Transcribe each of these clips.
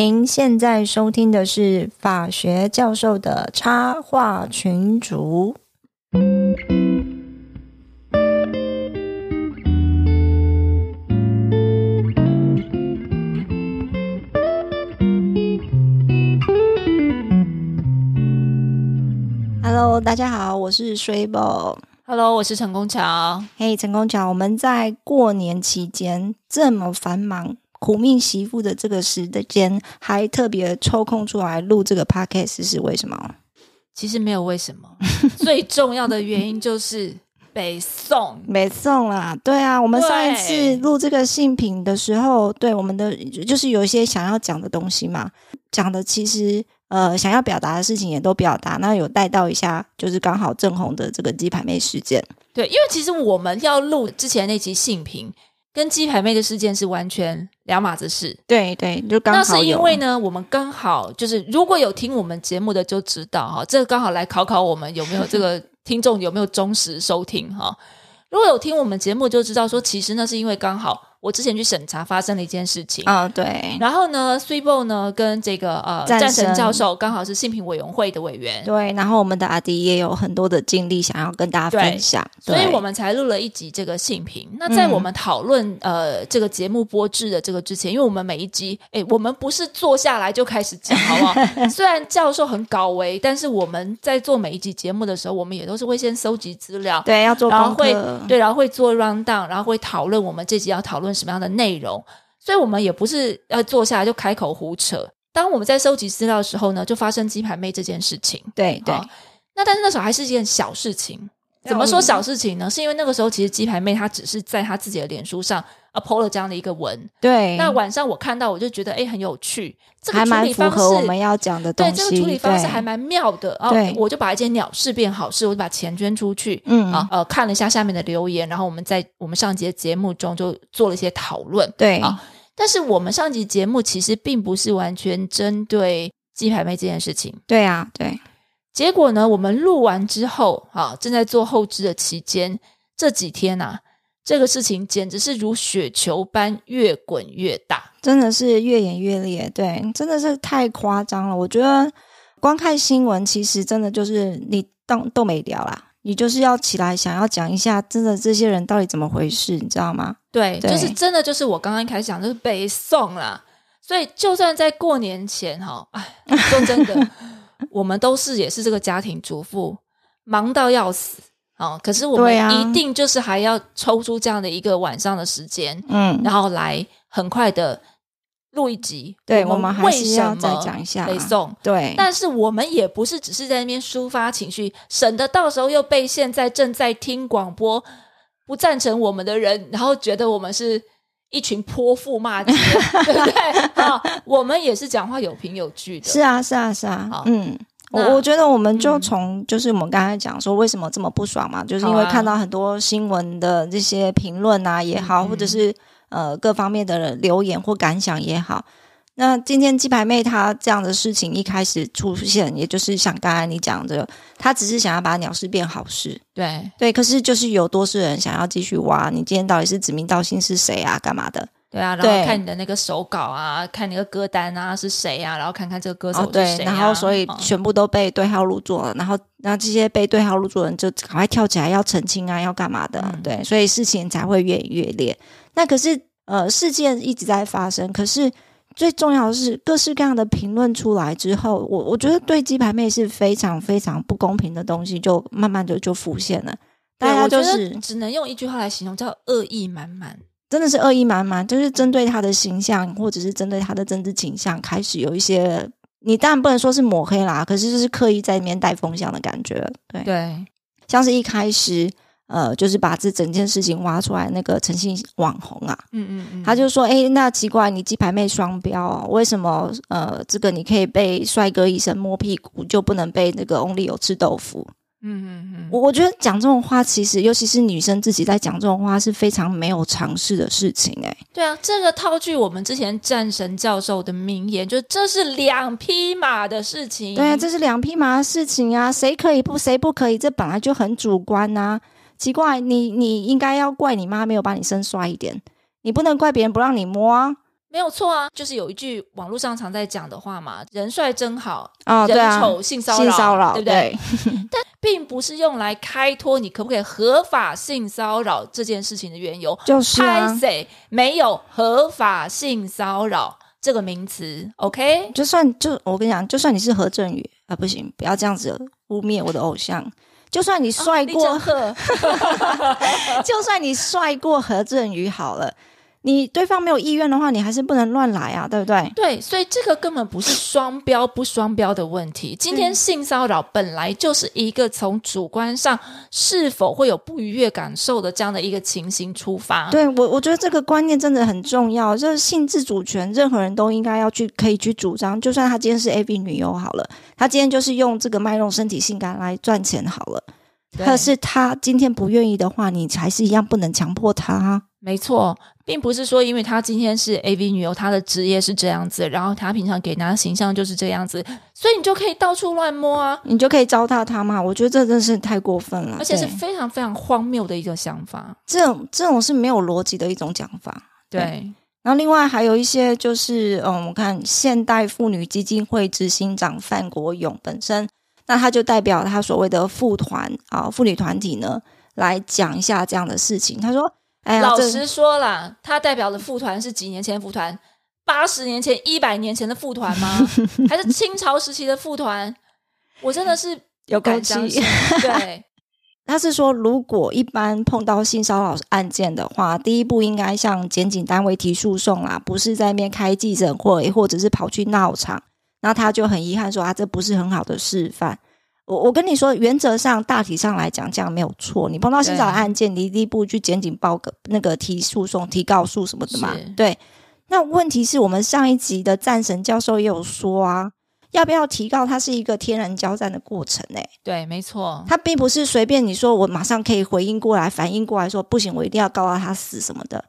您现在收听的是法学教授的插画群组。Hello，大家好，我是水宝。Hello，我是陈功桥。嘿，陈功桥，我们在过年期间这么繁忙、苦命媳妇的这个时间，还特别抽空出来录这个 podcast 是为什么？其实没有为什么，最重要的原因就是北宋。北宋啦，对啊，我们上一次对录这个性品的时候，对我们的就是有一些想要讲的东西嘛，讲的其实呃想要表达的事情也都表达，那有带到一下，就是刚好正红的这个鸡排妹事件。对，因为其实我们要录之前那集性评，跟鸡排妹的事件是完全两码子事。对对，就刚好那是因为呢，我们刚好就是如果有听我们节目的就知道哈，这个刚好来考考我们有没有这个 听众有没有忠实收听哈。如果有听我们节目就知道说，其实那是因为刚好我之前去审查发生了一件事情。啊、对然后呢 s u i b o 呢跟这个呃战战神神教授刚好是性评委员会的委员，对，然后我们的阿迪也有很多的经历想要跟大家分享，所以我们才录了一集这个性评。那在嗯我们讨论、呃这个节目播制的这个之前，因为我们每一集，哎，我们不是坐下来就开始讲，好不好？虽然教授很高维，但是我们在做每一集节目的时候，我们也都是会先搜集资料，对要做功然后会，对，然后会做 round down，然后会讨论我们这集要讨论什么样的内容。所以我们也不是要坐下来就开口胡扯。当我们在收集资料的时候呢，就发生鸡排妹这件事情。对对好那但是那时候还是一件小事情。怎么说小事情呢？是因为那个时候其实鸡排妹她只是在她自己的脸书上啊 PO 了这样的一个文。对，那晚上我看到我就觉得哎很有趣，这个处理方符合我式们要讲的东对，这个处理方式还蛮妙的。然后对我就把一件鸟事变好事，我就把钱捐出去。嗯啊呃，看了一下下面的留言，然后我们在我们上集的节目中就做了一些讨论。对啊但是我们上集节目其实并不是完全针对鸡排妹这件事情。对啊对结果呢，我们录完之后，啊，正在做后置的期间，这几天啊，这个事情简直是如雪球般越滚越大。真的是越演越烈，对，真的是太夸张了。我觉得光看新闻，其实真的就是你当都没聊啦，你就是要起来想要讲一下，真的这些人到底怎么回事，你知道吗？对，对就是真的，就是我刚刚一开始讲，就是北宋啦。所以，就算在过年前哈，哎，说真的，我们都是也是这个家庭主妇，忙到要死哦。可是我们一定就是还要抽出这样的一个晚上的时间，嗯，然后来很快的录一集。对我我们还为是要再讲一下北宋。对，但是我们也不是只是在那边抒发情绪，省得到时候又被现在正在听广播不赞成我们的人，然后觉得我们是一群泼妇骂街，对不对？啊，我们也是讲话有凭有据的。是啊是啊是啊好，嗯。我那我觉得我们就嗯从就是我们刚才讲说为什么这么不爽嘛，就是因为看到很多新闻的这些评论啊也好，嗯或者是呃各方面的留言或感想也好。那今天鸡排妹她这样的事情一开始出现，也就是像刚才你讲的，她只是想要把鸟事变好事，对对。可是就是有多数人想要继续挖，你今天到底是指名道姓是谁啊？干嘛的？对啊，然对后看你的那个手稿啊，看你的歌单啊是谁啊，然后看看这个歌手哦，是对谁、，啊然后所以哦全部都被对号入座了，然后那这些被对号入座的人就赶快跳起来要澄清啊，要干嘛的？嗯对，所以事情才会越演越烈。那可是呃，事件一直在发生，可是最重要的是各式各样的评论出来之后，我我觉得对鸡排妹是非常非常不公平的东西，就慢慢的就浮现了。大家就是只能用一句话来形容，叫恶意满满。真的是恶意满满，就是针对他的形象，或者是针对他的政治倾向，开始有一些，你当然不能说是抹黑啦，可是就是刻意在里面带风向的感觉，对，对，像是一开始，呃，就是把这整件事情挖出来，那个诚信网红啊，嗯嗯嗯，他就说，哎、那奇怪，你鸡排妹双标、哦，为什么，呃，这个你可以被帅哥医生摸屁股，就不能被那个 Only 有吃豆腐？嗯嗯嗯，我我觉得讲这种话，其实尤其是女生自己在讲这种话，是非常没有尝试的事情、诶对啊，这个套句我们之前战神教授的名言，就这是两匹马的事情。对啊，这是两匹马的事情啊，谁可以不谁不可以，这本来就很主观呐、奇怪，你你应该要怪你妈没有把你生帅一点，你不能怪别人不让你摸啊。没有错啊，就是有一句网络上常在讲的话嘛，“人帅真好，哦，人丑性骚扰，性骚扰，对不对？但并不是用来开脱你可不可以合法性骚扰这件事情的缘由。就是啊拍，谁没有合法性骚扰这个名词？OK，就算就我跟你讲，就算你是何振宇啊，不行，不要这样子污蔑我的偶像。就算你帅李过，就算你帅过何振宇好了，你对方没有意愿的话，你还是不能乱来啊，对不对？对，所以这个根本不是双标不双标的问题。今天性骚扰本来就是一个从主观上是否会有不愉悦感受的这样的一个情形出发。对我，我觉得这个观念真的很重要，就是性自主权，任何人都应该要去可以去主张。就算他今天是 A B 女优好了，他今天就是用这个卖弄身体性感来赚钱好了。可是他今天不愿意的话，你还是一样不能强迫他啊。没错，并不是说因为她今天是 AV 女优，她的职业是这样子，然后她平常给人家的形象就是这样子，所以你就可以到处乱摸啊，你就可以糟蹋他嘛？我觉得这真是太过分了，而且是非常非常荒谬的一个想法。这种这种是没有逻辑的一种讲法。对，然后另外还有一些就是，嗯，我看现代妇女基金会执行长范国勇本身，那他就代表他所谓的妇团啊妇女团体呢，来讲一下这样的事情。他说：“哎呀，老实说啦，他代表的副团是几年前的副团？八十年前、一百年前的副团吗？还是清朝时期的副团？我真的是有够不敢相气。对，他是说，如果一般碰到性骚扰案件的话，第一步应该向检警单位提诉讼啦，不是在那边开记者会，或者是跑去闹场。那他就很遗憾说啊，这不是很好的示范。我我跟你说，原则上大体上来讲，这样没有错。你碰到性骚扰案件，你第一步去检警报个那个提诉讼、提告诉什么的嘛？对。那问题是我们上一集的战神教授也有说啊，要不要提告，它是一个天然交战的过程诶、对，没错，他并不是随便你说我马上可以回应过来、反应过来说不行，我一定要告到他死什么的，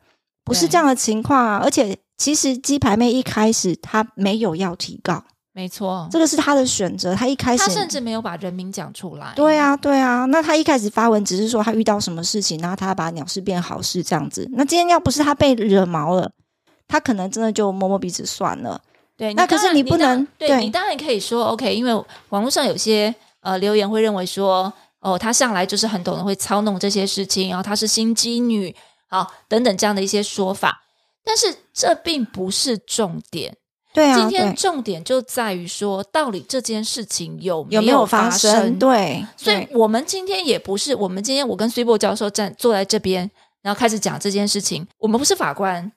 不是这样的情况啊。而且其实鸡排妹一开始她没有要提告，没错。这个是他的选择。他一开始他甚至没有把人名讲出来。对啊，对啊。那他一开始发文只是说他遇到什么事情，然后他把鸟事变好事这样子。那今天要不是他被惹毛了，他可能真的就摸摸鼻子算了。对，那可是你不能对对你当然可以说 OK，因为网络上有些呃留言会认为说，哦，他上来就是很懂得会操弄这些事情，然后他是心机女，好等等这样的一些说法，但是这并不是重点。对啊，今天重点就在于说，到底这件事情有有没有发生？对，所以我们今天也不是，我们今天我跟崔博教授站坐在这边，然后开始讲这件事情。我们不是法官，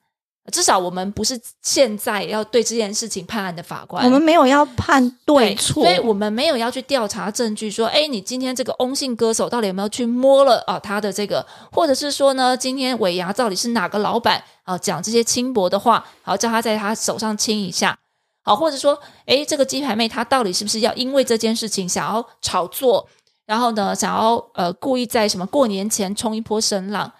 至少我们不是现在要对这件事情判案的法官。我们没有要判对对错，所以我们没有要去调查证据，说，哎，你今天这个翁姓歌手到底有没有去摸了啊他的这个，或者是说呢，今天尾牙到底是哪个老板啊讲这些轻薄的话，好叫他在他手上亲一下，好，或者说，哎，这个鸡排妹她到底是不是要因为这件事情想要炒作，然后呢，想要呃故意在什么过年前冲一波声浪？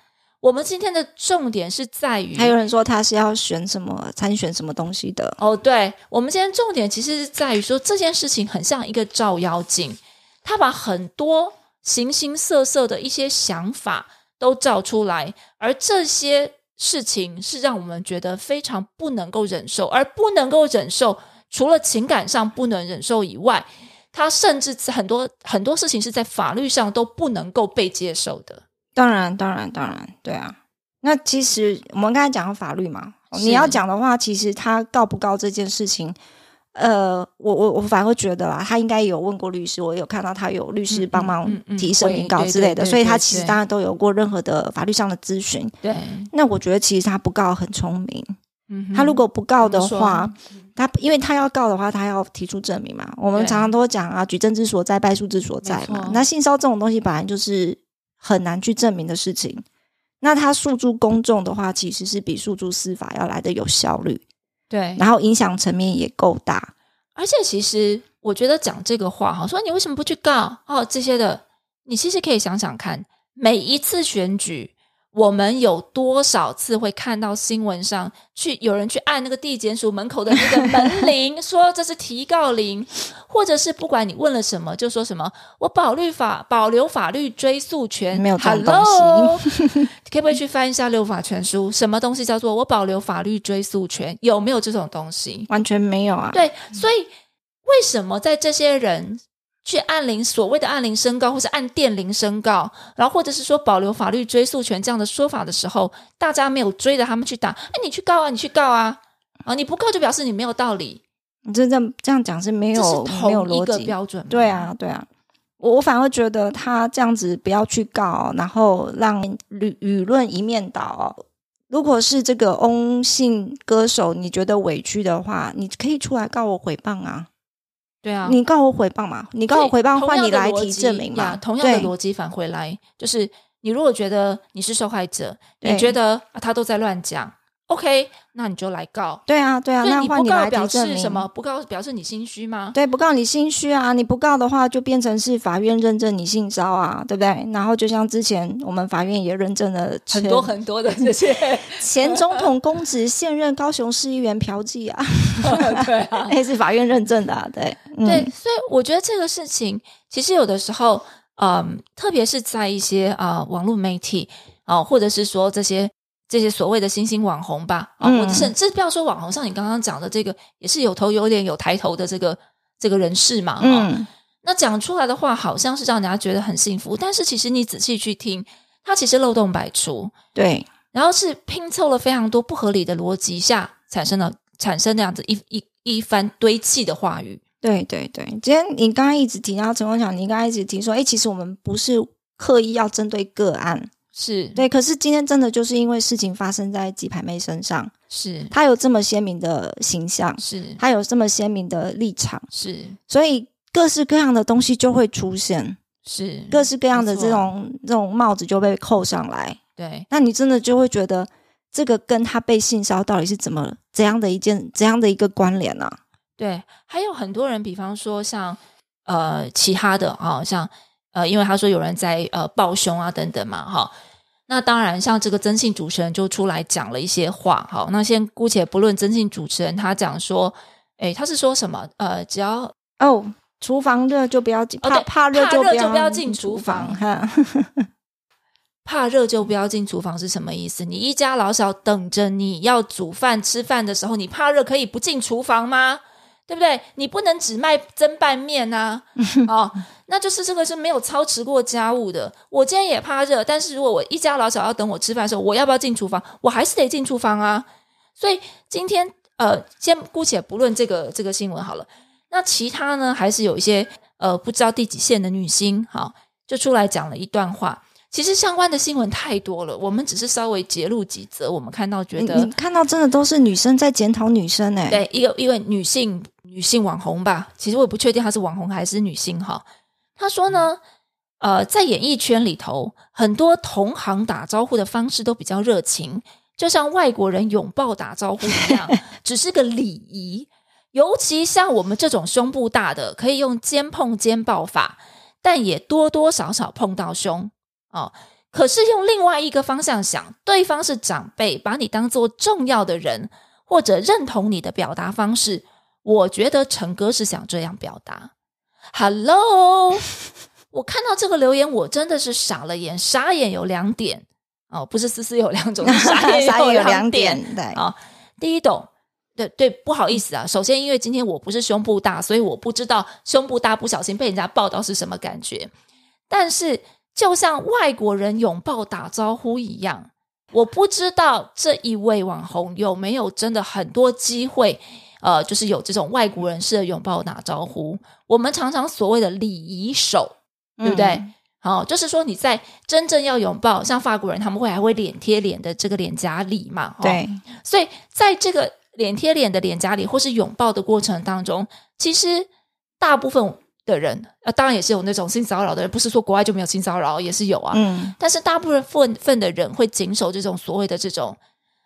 我们今天的重点是在于，还有人说他是要选什么参选什么东西的，哦，对，我们今天重点其实是在于说这件事情很像一个照妖镜，他把很多形形色色的一些想法都照出来，而这些事情是让我们觉得非常不能够忍受，而不能够忍受，除了情感上不能忍受以外，他甚至很多很多事情是在法律上都不能够被接受的。当然，当然，当然，对啊。那其实我们刚才讲到法律嘛，你要讲的话，其实他告不告这件事情，呃，我我我反而会觉得啦，他应该有问过律师，我有看到他有律师嗯帮忙提声明稿之类的，所以他其实当然都有过任何的法律上的咨询。对，那我觉得其实他不告很聪明，嗯他如果不告的话，他因为他要告的话，他要提出证明嘛。我们常常都讲啊，举证之所在，败诉之所在。嘛那性骚这种东西本来就是很难去证明的事情。那他诉诸公众的话，其实是比诉诸司法要来的有效率，对，然后影响层面也够大。而且其实我觉得讲这个话哈，说你为什么不去告哦这些的，你其实可以想想看，每一次选举我们有多少次会看到新闻上去有人去按那个地检署门口的那个门铃，说这是提告铃，或者是不管你问了什么，就说什么我保律法保留法律追诉权，没有这种东 Hello，可不可以去翻一下六法全书？什么东西叫做我保留法律追诉权？有没有这种东西？完全没有啊。对，所以为什么在这些人去按铃所谓的按铃申告，或是按电铃申告，然后或者是说保留法律追诉权这样的说法的时候，大家没有追着他们去打？哎，你去告啊，你去告啊！啊，你不告就表示你没有道理，你这这样这样讲是没有是没有逻辑。标准。对，啊，对啊，我我反而觉得他这样子不要去告，然后让舆舆论一面倒。如果是这个翁姓歌手，你觉得委屈的话，你可以出来告我诽谤啊！对啊，你告我诽谤嘛？你告我诽谤，换你来提证明嘛呀？同样的逻辑返回来，就是你如果觉得你是受害者，你觉得、啊、他都在乱讲，OK，那你就来告。对啊，对啊，那换你不告表示什么？？不告表示你心虚吗？对，不告你心虚啊！你不告的话，就变成是法院认证你性骚啊，对不对？然后就像之前我们法院也认证了很多很多的这些，前总统公职、现任高雄市议员嫖妓啊，对啊，那是法院认证的、啊，对，嗯、对，所以我觉得这个事情其实有的时候，嗯，特别是在一些啊、网络媒体啊、或者是说这些这些所谓的新兴网红吧，啊、嗯。或者甚至不要说网红，像你刚刚讲的这个，也是有头有脸有抬头的这个这个人士嘛，啊、嗯，那讲出来的话好像是让人家觉得很幸福，但是其实你仔细去听，它其实漏洞百出，对，然后是拼凑了非常多不合理的逻辑下产生了产生那样子一一一番堆砌的话语。对，对，对。今天你刚刚一直提到陈光强，你刚刚一直提说，哎，其实我们不是刻意要针对个案，是，对，可是今天真的就是因为事情发生在鸡排妹身上，是，她有这么鲜明的形象，是，她有这么鲜明的立场，是，所以各式各样的东西就会出现，是，各式各样的这种这种帽子就被扣上来。对，那你真的就会觉得这个跟他被性骚扰到底是怎么怎样的一件怎样的一个关联呢、对，还有很多人，比方说像呃其他的啊、像呃，因为他说有人在呃抱胸啊等等嘛，哈。那当然，像这个曾姓主持人就出来讲了一些话，好，那先姑且不论曾姓主持人他讲说，诶，他是说什么？呃，只要哦，厨房热就不要进，怕怕热就不不要进厨厨房哈。怕热就不要进厨房是什么意思？你一家老小等着你要煮饭吃饭的时候，你怕热可以不进厨房吗？对不对？你不能只卖蒸拌面呐、哦，那就是这个是没有操持过家务的。我今天也怕热，但是如果我一家老小要等我吃饭的时候，我要不要进厨房？我还是得进厨房啊。所以今天呃，先姑且不论这个这个新闻好了，那其他呢，还是有一些呃不知道第几线的女星，好、就出来讲了一段话。其实相关的新闻太多了，我们只是稍微截录几则，我们看到觉得看到真的都是女生在检讨女生哎、对，一个一位女性女性网红吧，其实我也不确定她是网红还是女性哈。她说呢，呃，在演艺圈里头，很多同行打招呼的方式都比较热情，就像外国人拥抱打招呼一样，只是个礼仪。尤其像我们这种胸部大的，可以用肩碰肩抱法，但也多多少少碰到胸哦。可是用另外一个方向想，对方是长辈，把你当做重要的人，或者认同你的表达方式，我觉得陈哥是想这样表达。Hello，我看到这个留言，我真的是傻了眼，傻眼有两点哦，不是思思有两种，傻眼 有两两点，对，啊。第一种，对对，不好意思啊，首先因为今天我不是胸部大，所以我不知道胸部大不小心被人家抱到是什么感觉。但是就像外国人拥抱打招呼一样，我不知道这一位网红有没有真的很多机会。呃，就是有这种外国人式的拥抱打招呼，我们常常所谓的礼仪手，对不对？嗯好、就是说你在真正要拥抱，像法国人他们会还会脸贴脸的这个脸颊礼嘛，哦对，所以在这个脸贴脸的脸颊里，或是拥抱的过程当中，其实大部分的人，啊，当然也是有那种性骚扰的人，不是说国外就没有性骚扰，也是有啊。嗯，但是大部分份份的人会谨守这种所谓的这种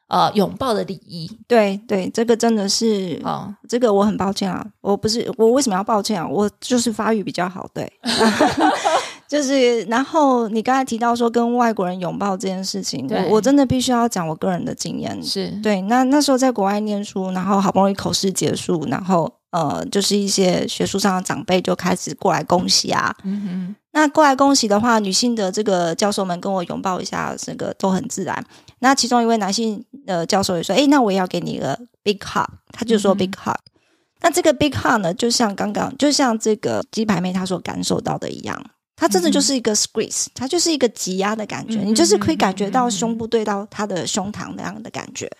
呃拥抱的礼仪对对，这个真的是啊、这个我很抱歉啊，我不是我为什么要抱歉啊？我就是发育比较好，对，就是，然后你刚才提到说跟外国人拥抱这件事情，我我真的必须要讲我个人的经验。是，对，那那时候在国外念书，然后好不容易口试结束，然后呃，就是一些学术上的长辈就开始过来恭喜啊。嗯哼，那过来恭喜的话，女性的这个教授们跟我拥抱一下，这个都很自然。那其中一位男性呃教授也说：“诶，那我也要给你一个 big hug。”他就说嗯 big hug。那这个 big hug 呢，就像刚刚，就像这个鸡排妹她所感受到的一样，它真的就是一个 squeeze，它就是一个挤压的感觉，嗯你就是可以感觉到胸部对到他的胸膛那样的感觉。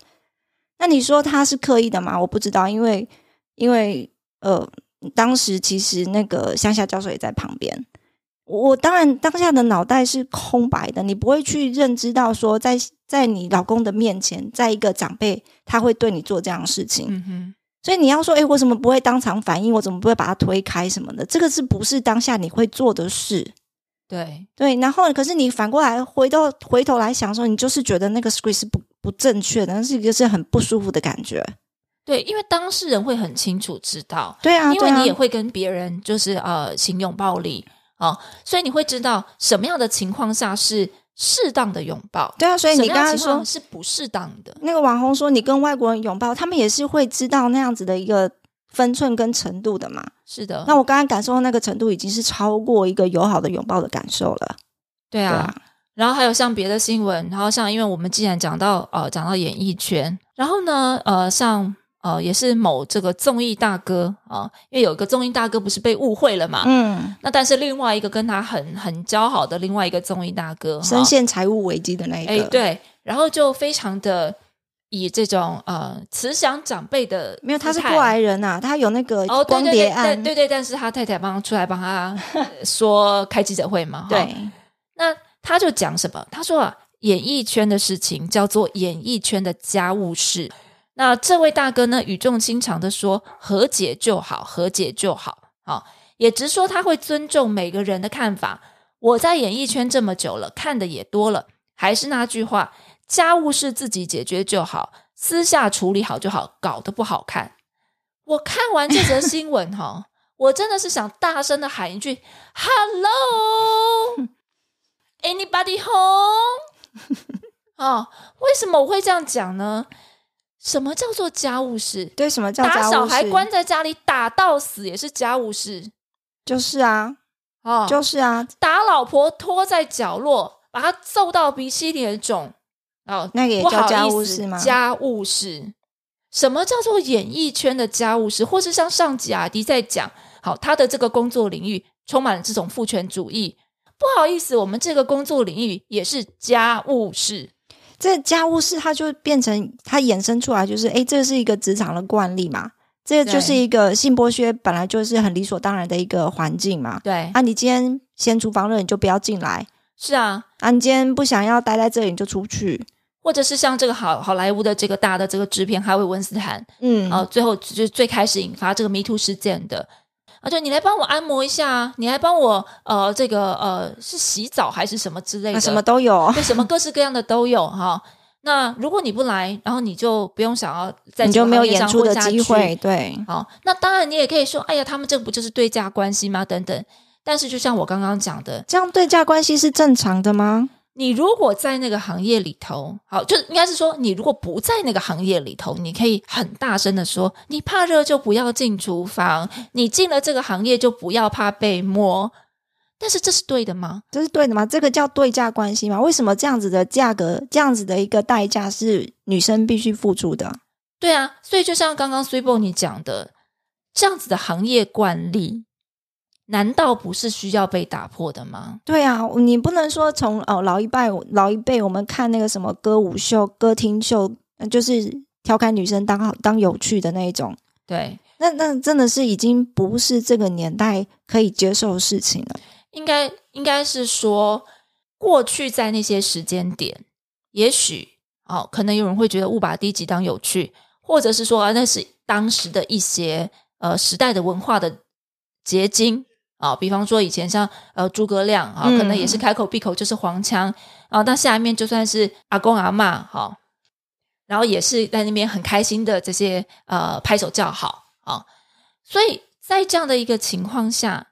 那你说他是刻意的吗？我不知道，因为因为呃，当时其实那个乡下教授也在旁边。我当然当下的脑袋是空白的，你不会去认知到说在，在你老公的面前，在一个长辈他会对你做这样的事情。所以你要说，诶，我怎么不会当场反应？我怎么不会把他推开什么的？这个是不是当下你会做的事？对，对，然后可是你反过来回到回头来想说，你就是觉得那个 script 是不不正确的，那是一个是很不舒服的感觉。对，因为当事人会很清楚知道，对啊，因为你也会跟别人就是呃行用暴力啊、所以你会知道什么样的情况下是适当的拥抱，对啊，所以你刚刚说是不适当的。那个网红说你跟外国人拥抱，他们也是会知道那样子的一个分寸跟程度的嘛。是的，那我刚刚感受到那个程度已经是超过一个友好的拥抱的感受了。对啊。对啊，然后还有像别的新闻，然后像因为我们既然讲到呃讲到演艺圈，然后呢呃像呃也是某这个综艺大哥啊、因为有一个综艺大哥不是被误会了嘛，嗯，那但是另外一个跟他很很交好的另外一个综艺大哥，深陷财务危机的那一个，哎对，然后就非常的以这种呃慈祥长辈的没有，他是过来人呐、啊，他有那个哦，对光对对对对对，但是他太太帮他出来帮他呃 说开记者会嘛，对那他就讲什么？他说啊，演艺圈的事情叫做演艺圈的家务事。那这位大哥呢，语重心长的说：“和解就好，和解就好。”啊，也直说他会尊重每个人的看法。我在演艺圈这么久了，看的也多了，还是那句话，家务事自己解决就好，私下处理好就好，搞得不好看。我看完这则新闻哈，我真的是想大声的喊一句 “Hello”。Anybody home？哦，为什么我会这样讲呢？什么叫做家务事？对，什么叫打家务事小孩关在家里打到死也是家务事就是啊，哦。就是啊，打老婆拖在角落，把她揍到鼻青脸肿哦，那个也叫家务事吗？家务事，什么叫做演艺圈的家务事？或是像上集阿迪在讲，好，他的这个工作领域充满了这种父权主义。不好意思，我们这个工作领域也是家务事。这家务事它就变成它衍生出来，就是诶，这是一个职场的惯例嘛，这对就是一个性剥削本来就是很理所当然的一个环境嘛。对，啊，你今天嫌厨房热，你就不要进来；是啊，啊，你今天不想要待在这里，你就出去。或者是像这个好好莱坞的这个大的这个制片哈维温斯坦，嗯，啊、最后就是最开始引发这个 Me Too 事件的。啊，就你来帮我按摩一下啊，你来帮我呃，这个呃是洗澡还是什么之类的，什么都有，对，什么各式各样的都有哈。那如果你不来，然后你就不用想要在你就没有演出的机会。对，好，那当然你也可以说，哎呀，他们这个不就是对价关系吗？等等。但是就像我刚刚讲的，这样对价关系是正常的吗？你如果在那个行业里头，好，就应该是说，你如果不在那个行业里头，你可以很大声的说，你怕热就不要进厨房，你进了这个行业就不要怕被摸。但是这是对的吗？这是对的吗？这个叫对价关系吗？为什么这样子的价格，这样子的一个代价是女生必须付出的？对啊，所以就像刚刚 s u p o 你讲的，这样子的行业惯例，难道不是需要被打破的吗？对啊，你不能说从哦老一辈老一辈我们看那个什么歌舞秀、歌厅秀，呃就是调侃女生当好当有趣的那一种，对，那那真的是已经不是这个年代可以接受的事情了。应该应该是说，过去在那些时间点，也许哦，可能有人会觉得误把低级当有趣，或者是说啊，那是当时的一些呃时代的文化的结晶啊、比方说以前像呃诸葛亮啊、嗯可能也是开口闭口就是黄腔啊，那下面就算是阿公阿嬷哈、然后也是在那边很开心的这些呃拍手叫好啊，所以在这样的一个情况下，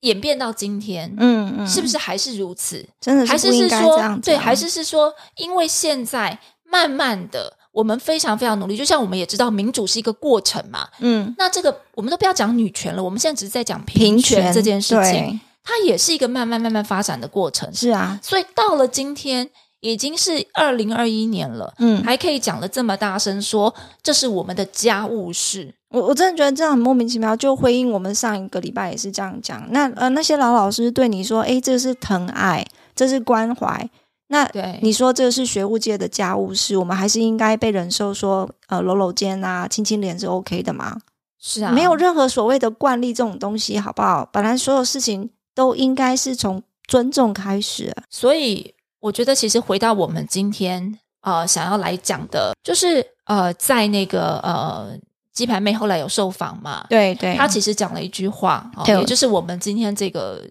演变到今天，嗯嗯，是不是还是如此？真的还是是说？对，还是是说，因为现在慢慢的，我们非常非常努力，就像我们也知道民主是一个过程嘛。嗯那这个我们都不要讲女权了，我们现在只是在讲平权这件事情，它也是一个慢慢慢慢发展的过程。是啊，所以到了今天，已经是二零二一年了，嗯，还可以讲的这么大声说这是我们的家务事。我我真的觉得这样很莫名其妙，就回应我们上一个礼拜也是这样讲。那呃那些老老师对你说，诶，这是疼爱，这是关怀。那对你说这是学务界的家务事，我们还是应该被忍受说呃搂搂肩啊、亲亲脸是 OK 的吗？是啊，没有任何所谓的惯例这种东西，好不好？本来所有事情都应该是从尊重开始。所以我觉得，其实回到我们今天呃想要来讲的，就是呃，在那个呃鸡排妹后来有受访嘛，对对她其实讲了一句话，哦、也就是我们今天这个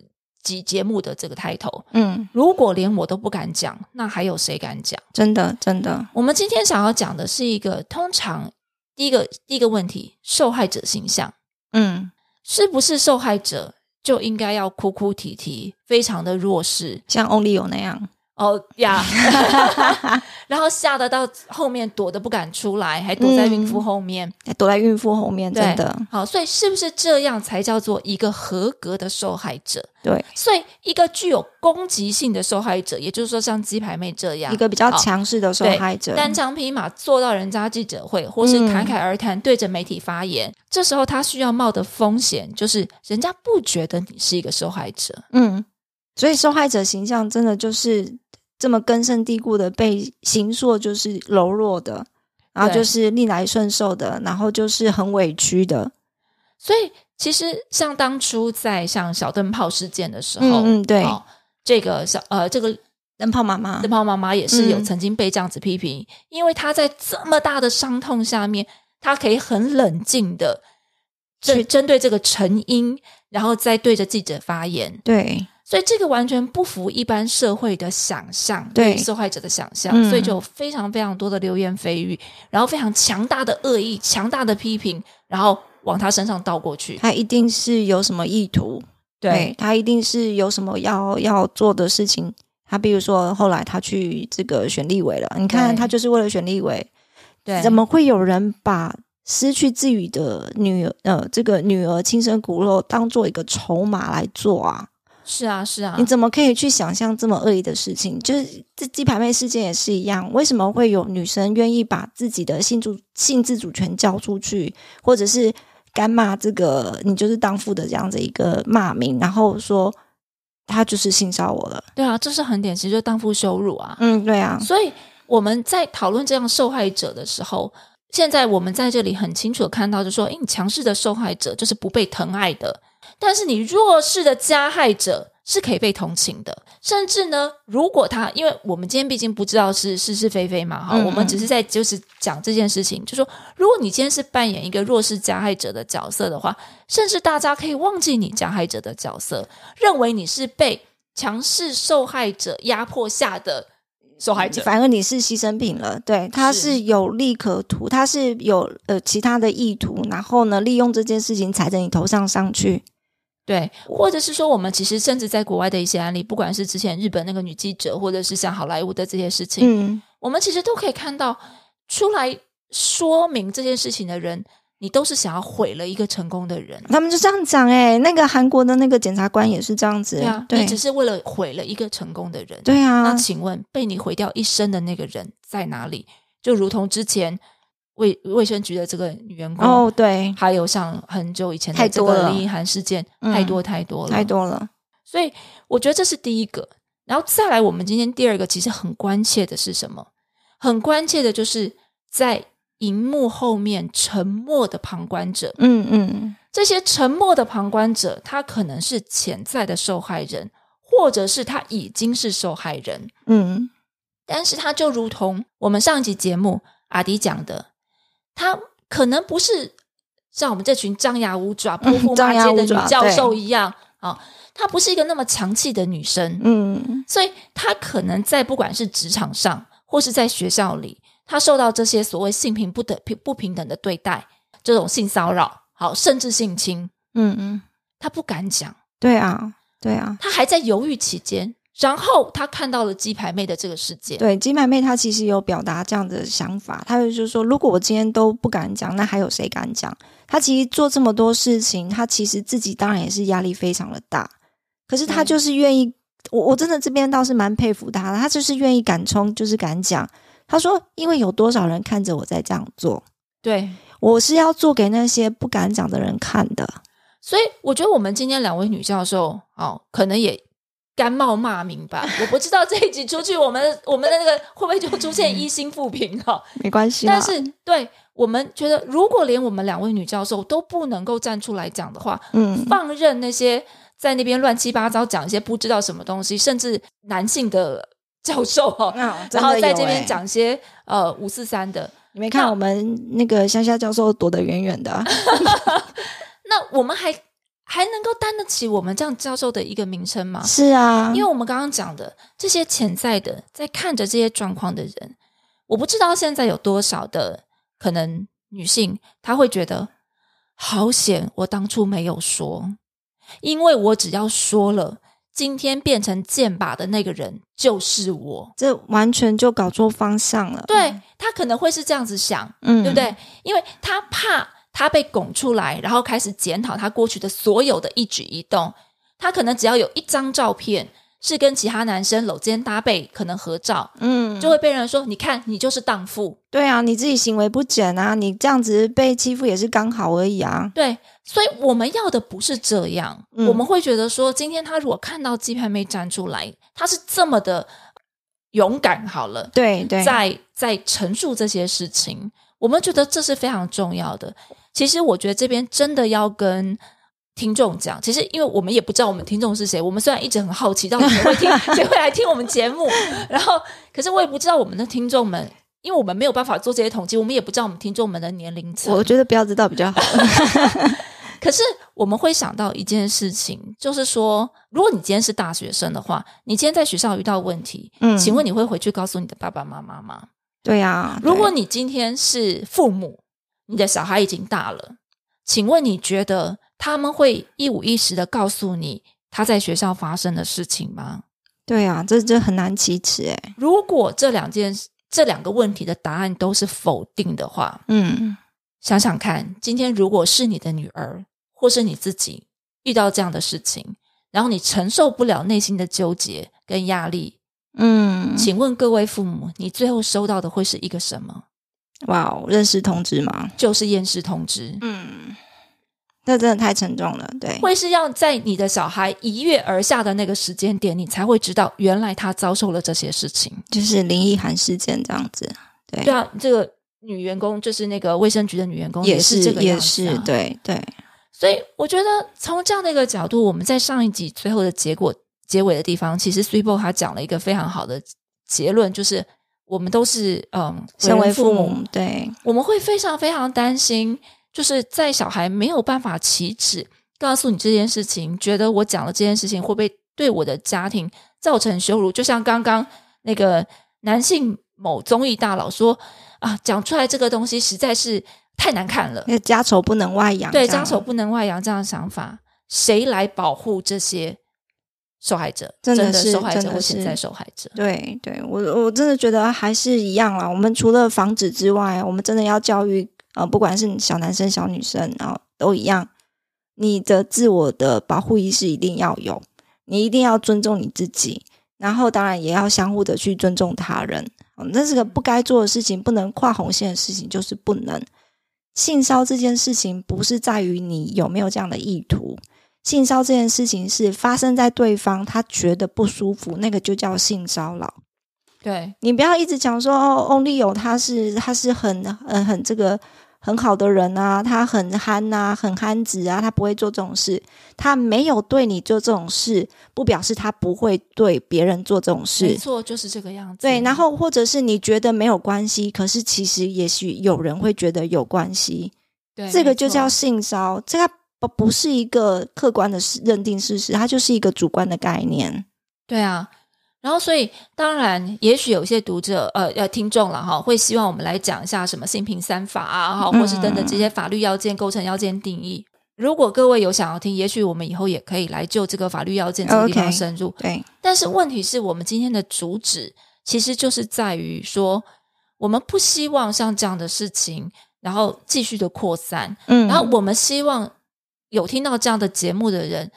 集节目的这个开头。嗯，如果连我都不敢讲，那还有谁敢讲？真的真的，我们今天想要讲的是一个通常第一个第一个问题，受害者形象嗯，是不是受害者就应该要哭哭啼啼，非常的弱势？像 Only 有那样，哦呀，然后吓得到后面躲得不敢出来，还躲在孕妇后面。躲在孕妇后面，对真的好，所以是不是这样才叫做一个合格的受害者？对所以一个具有攻击性的受害者，也就是说像鸡排妹这样，一个比较好强势的受害者。单枪匹马坐到人家记者会，或是嗯侃侃而谈，对着媒体发言，这时候他需要冒的风险就是人家不觉得你是一个受害者。嗯，所以受害者形象真的就是这么根深蒂固的被形塑，就是柔弱的，然后就是逆来顺受的，然后就是很委屈的。所以其实像当初在像小灯泡事件的时候，嗯嗯对哦这个小呃这个灯泡妈妈灯，泡妈妈也是有嗯曾经被这样子批评，因为她在这么大的伤痛下面，她可以很冷静的去针对这个成因，然后再对着记者发言。对，所以这个完全不符一般社会的想象，对受害者的想象，嗯所以就有非常非常多的流言蜚语，然后非常强大的恶意、强大的批评，然后往他身上倒过去。他一定是有什么意图，对他一定是有什么要要做的事情。他比如说，后来他去这个选立委了，你看他就是为了选立委，对，怎么会有人把失去自己的女儿呃这个女儿亲生骨肉当做一个筹码来做啊？是啊，是啊你，怎么可以去想象这么恶意的事情？就是这鸡排妹事件也是一样，为什么会有女生愿意把自己的性主性自主权交出去，或者是干骂这个你就是当父的这样子一个骂名，然后说他就是性骚我了？对啊，这是很典型，就是荡妇羞辱啊。嗯，对啊，所以我们在讨论这样受害者的时候，现在我们在这里很清楚的看到，就说，诶，你强势的受害者就是不被疼爱的，但是你弱势的加害者是可以被同情的，甚至呢，如果他，因为我们今天毕竟不知道是是是非非嘛，哈，嗯我们只是在就是讲这件事情，就说，如果你今天是扮演一个弱势加害者的角色的话，甚至大家可以忘记你加害者的角色，认为你是被强势受害者压迫下的受害者。反而你是牺牲品了。对，他是是有利可图，他是有呃其他的意图，然后呢，利用这件事情踩在你头上上去。对，或者是说，我们其实甚至在国外的一些案例，不管是之前日本那个女记者，或者是像好莱坞的这些事情，嗯，我们其实都可以看到，出来说明这件事情的人，你都是想要毁了一个成功的人。他们就这样讲哎、那个韩国的那个检察官也是这样子，对啊，对你只是为了毁了一个成功的人。对啊那，请问，被你毁掉一生的那个人在哪里？就如同之前卫卫生局的这个女员工，哦，对，还有像很久以前的这太多了个林奕涵事件，嗯太多太多了，太多了，所以我觉得这是第一个，然后再来，我们今天第二个其实很关切的是什么？很关切的就是在荧幕后面沉默的旁观者。嗯嗯，这些沉默的旁观者，他可能是潜在的受害人，或者是他已经是受害人，嗯，但是他就如同我们上一集节目阿迪讲的，他可能不是像我们这群张牙舞爪、泼妇骂街的女教授一样啊，她不是一个那么强气的女生，嗯，所以她可能在不管是职场上或是在学校里，她受到这些所谓性平不等不平等的对待，这种性骚扰，好，甚至性侵，嗯嗯，她不敢讲，对啊，对啊，她还在犹豫期间，然后他看到了鸡排妹的这个世界。对，鸡排妹她其实有表达这样的想法，她就是说，如果我今天都不敢讲，那还有谁敢讲？她其实做这么多事情，她其实自己当然也是压力非常的大，可是她就是愿意，我我真的这边倒是蛮佩服她的，她就是愿意敢冲，就是敢讲。她说，因为有多少人看着我在这样做，对，我是要做给那些不敢讲的人看的。所以我觉得我们今天两位女教授哦，可能也甘冒骂名吧。我不知道这一集出去，我们我们的那个会不会就出现一星复评哈、没关系，但是对我们觉得，如果连我们两位女教授都不能够站出来讲的话，嗯，放任那些在那边乱七八糟讲一些不知道什么东西，甚至男性的教授哈、那然后在这边欸。讲一些呃五四三的，你没看我们那个乡下教授躲得远远的啊、那我们还还能够担得起我们这样教授的一个名称吗？是啊，因为我们刚刚讲的这些潜在的在看着这些状况的人，我不知道现在有多少的可能女性，她会觉得好险，我当初没有说，因为我只要说了，今天变成剑靶的那个人就是我。这完全就搞错方向了。对她可能会是这样子想，嗯，对不对？因为他怕他被拱出来，然后开始检讨他过去的所有的一举一动。他可能只要有一张照片是跟其他男生搂肩搭背，可能合照，嗯，就会被人说：“你看，你就是荡妇。对啊，你自己行为不检啊，你这样子被欺负也是刚好而已啊”。对，所以我们要的不是这样。嗯我们会觉得说，今天他如果看到鸡排妹站出来，他是这么的勇敢，好了，对对，在在陈述这些事情，我们觉得这是非常重要的。其实我觉得这边真的要跟听众讲，其实因为我们也不知道我们听众是谁，我们虽然一直很好奇到底谁会听，谁会来听我们节目，然后可是我也不知道我们的听众们。因为我们没有办法做这些统计，我们也不知道我们听众们的年龄层。我觉得不要知道比较好。可是我们会想到一件事情，就是说，如果你今天是大学生的话，你今天在学校遇到问题，嗯请问你会回去告诉你的爸爸妈妈吗？对啊，如果你今天是父母，你的小孩已经大了，请问你觉得他们会一五一十的告诉你他在学校发生的事情吗？对啊，这这很难启齿诶。如果这两件这两个问题的答案都是否定的话，嗯想想看，今天如果是你的女儿或是你自己遇到这样的事情，然后你承受不了内心的纠结跟压力，嗯，请问各位父母，你最后收到的会是一个什么？哇哦，认识通知吗？就是验尸通知。嗯，那真的太沉重了。对，会是要在你的小孩一跃而下的那个时间点，你才会知道原来他遭受了这些事情。就是林奕涵事件这样子。对，对啊，这个女员工就是那个卫生局的女员工，也是这个样也子、啊、是，。对对，所以我觉得从这样的一个角度，我们在上一集最后的结果结尾的地方，其实 s u p e 他讲了一个非常好的结论，就是我们都是嗯，身为父母，对，我们会非常非常担心，就是在小孩没有办法启齿告诉你这件事情，觉得我讲了这件事情会不会对我的家庭造成羞辱？就像刚刚那个男性某综艺大佬说啊，讲出来这个东西实在是太难看了，那个家丑不能外扬，对，家丑不能外扬这样的想法，谁来保护这些受害者？真的是受害真的者或潜在受害者？对对，我我真的觉得还是一样啦。我们除了防止之外，我们真的要教育呃，不管是小男生、小女生，然后都一样，你的自我的保护意识一定要有，你一定要尊重你自己，然后当然也要相互的去尊重他人。嗯，这是个不该做的事情，不能跨红线的事情，就是不能。性骚这件事情不是在于你有没有这样的意图，性骚这件事情是发生在对方他觉得不舒服，那个就叫性骚扰。对你不要一直讲说哦，Only 有他是他是很很很这个很好的人啊，他很憨呐、很憨直啊，他不会做这种事。他没有对你做这种事，不表示他不会对别人做这种事没事。错，就是这个样子。对，然后或者是你觉得没有关系，可是其实也许有人会觉得有关系，对这个就叫性骚这个不不是一个客观的事认定事实，它就是一个主观的概念。对啊。然后，所以当然，也许有些读者呃呃听众了哈，会希望我们来讲一下什么性平三法啊，哈，或是等等这些法律要件、构成要件定义。如果各位有想要听，也许我们以后也可以来就这个法律要件这个地方深入。对，但是问题是我们今天的主旨其实就是在于说，我们不希望像这样的事情，然后继续的扩散，嗯，然后我们希望有听到这样的节目的人，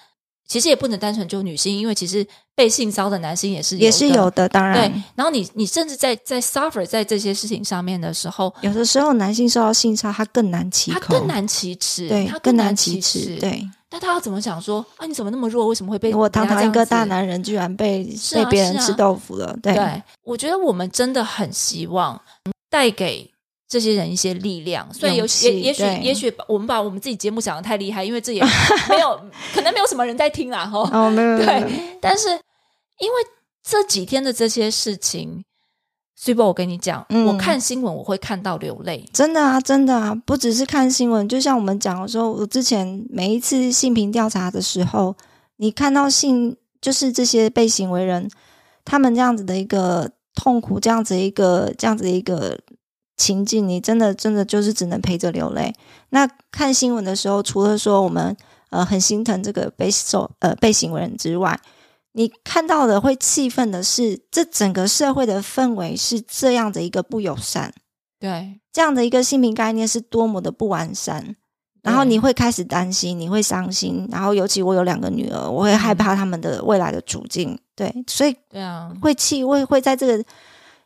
其实也不能单纯就女性，因为其实被性骚的男性也是也是有的，当然对然，，后你你甚至在在 suffer 在这些事情上面的时候，有的时候男性受到性骚扰，他更难启口，他更难启齿，对他，更难难启齿，对。但他要怎么想说啊？你怎么那么弱？为什么会被我堂堂一个大男人，居然被啊被别人吃豆腐了？对，我觉得我们真的很希望带给这些人一些力量。所以有也也许也许我们把我们自己节目讲的太厉害，因为这也没有 可能没有什么人在听啦，吼。哦，没有，对，但是因为这几天的这些事情，所以我跟你讲，嗯我看新闻我会看到流泪。真的啊，真的啊，不只是看新闻，就像我们讲的时候，我之前每一次性平调查的时候，你看到性就是这些被行为人他们这样子的一个痛苦，这样子一个这样子的一个情境，你真的真的就是只能陪着流泪。那看新闻的时候，除了说我们呃很心疼这个被受呃被行为人之外，你看到的会气愤的是，这整个社会的氛围是这样的一个不友善。对，这样的一个性平概念是多么的不完善，然后你会开始担心，你会伤心，然后尤其我有两个女儿，我会害怕他们的未来的处境，对，所以对啊，会气，会会在这个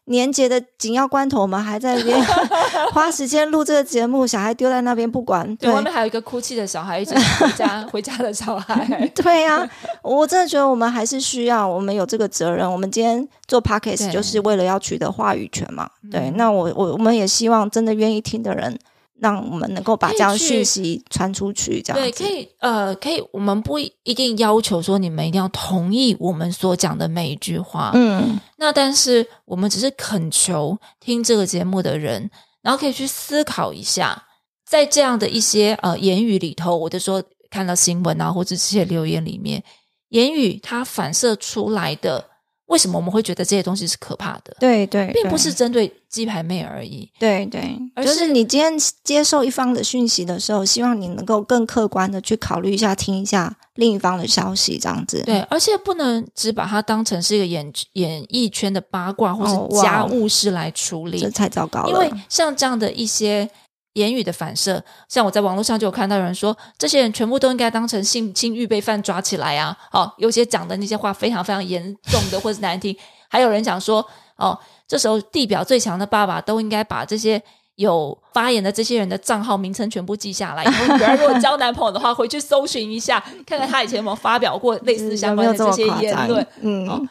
年节的紧要关头，我们还在那边 花时间录这个节目，小孩丢在那边不管，对，对外面还有一个哭泣的小孩，一直回家 回家的小孩。对呀、我真的觉得我们还是需要，我们有这个责任。我们今天做 podcast 就是为了要取得话语权嘛。对，嗯那我我我们也希望真的愿意听的人，让我们能够把这样讯息传出去，这样对，可以，呃，可以，我们不一定要求说你们一定要同意我们所讲的每一句话，嗯，那但是我们只是恳求听这个节目的人，然后可以去思考一下，在这样的一些呃言语里头，我就说看到新闻啊，或者这些留言里面，言语它反射出来的，为什么我们会觉得这些东西是可怕的？对对，并不是针对鸡排妹而已。对对，而就是是你今天接受一方的讯息的时候，希望你能够更客观的去考虑一下，听一下另一方的消息，这样子。对，而且不能只把它当成是一个演演艺圈的八卦或哦是家哇务事来处理。这太糟糕了。因为像这样的一些言语的反射，像我在网络上就有看到有人说，这些人全部都应该当成性侵预备犯抓起来啊！哦，有些讲的那些话非常非常严重的或是难听，还有人讲说，哦，这时候地表最强的爸爸都应该把这些。有发言的这些人的账号名称全部记下来，然后女儿如果交男朋友的话，回去搜寻一下，看看他以前有没有发表过类似相关的这些言论。？嗯，哦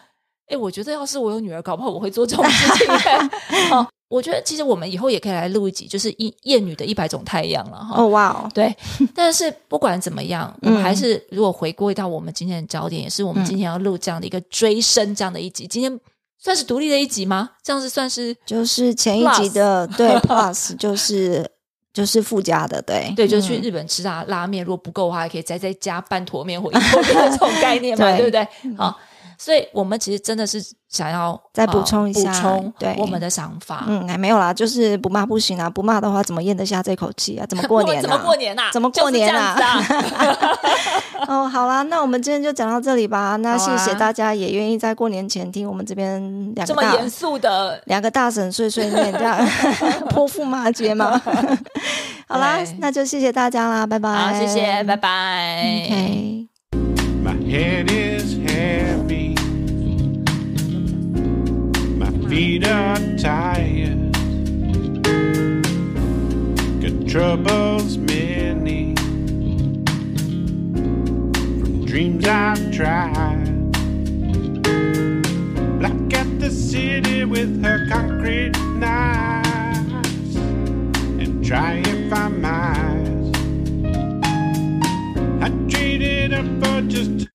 哎，我觉得要是我有女儿，搞不好我会做这种事情。哦，我觉得其实我们以后也可以来录一集，就是一厌女的一百种太阳了哈。哦哇哦，对，但是不管怎么样，我嗯们还是如果回归到我们今天的焦点，也是我们今天要录这样的一个追升这样的一集。今天算是独立的一集吗？这样是算是就是前一集的对 Plus 就是就是附加的，对对，就是去嗯日本吃啊拉面，如果不够的话，还可以再再加半坨面或一坨面的 这种概念嘛，对对不对？好，所以我们其实真的是想要再呃补充一下补充对我们的想法。嗯，还没有啦，就是不骂不行啊，不骂的话怎么咽得下这口气啊？怎么过年怎么啊？过年呐、怎么过年啊就是这样子啊？哦，好啦，那我们今天就讲到这里吧。那谢谢大家，也愿意在过年前听我们这边两个大这么严肃的，两个大婶碎碎念，这样泼妇骂街嘛。好啦，那就谢谢大家啦，拜拜。好，谢谢，拜拜。OK。My head is feet are tired. Got troubles many. From dreams I've tried. Black at the city with her concrete knives. And try if I might. I traded up for just